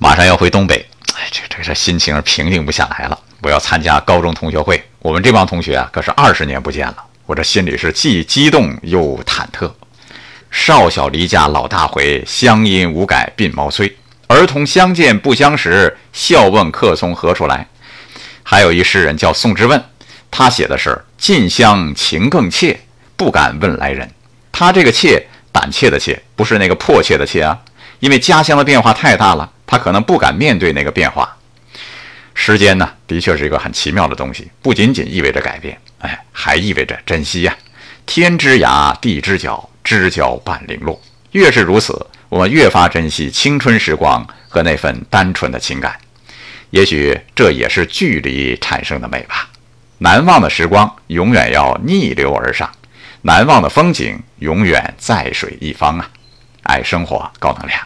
马上要回东北，哎，这这这心情平静不下来了。我要参加高中同学会，我们这帮同学啊，可是二十年不见了，我这心里是既激动又忐忑。少小离家老大回，乡音无改鬓毛衰。儿童相见不相识，笑问客从何处来。还有一诗人叫宋之问，他写的是“近乡情更怯，不敢问来人”。他这个“怯”，胆怯的“怯”，不是那个迫切的“切”啊，因为家乡的变化太大了，他可能不敢面对那个变化。时间呢，的确是一个很奇妙的东西，不仅仅意味着改变，哎，还意味着珍惜呀。天之涯，地之角，知交半零落。越是如此。我们越发珍惜青春时光和那份单纯的情感，也许这也是距离产生的美吧。难忘的时光永远要逆流而上，难忘的风景永远在水一方啊！爱生活，高能量。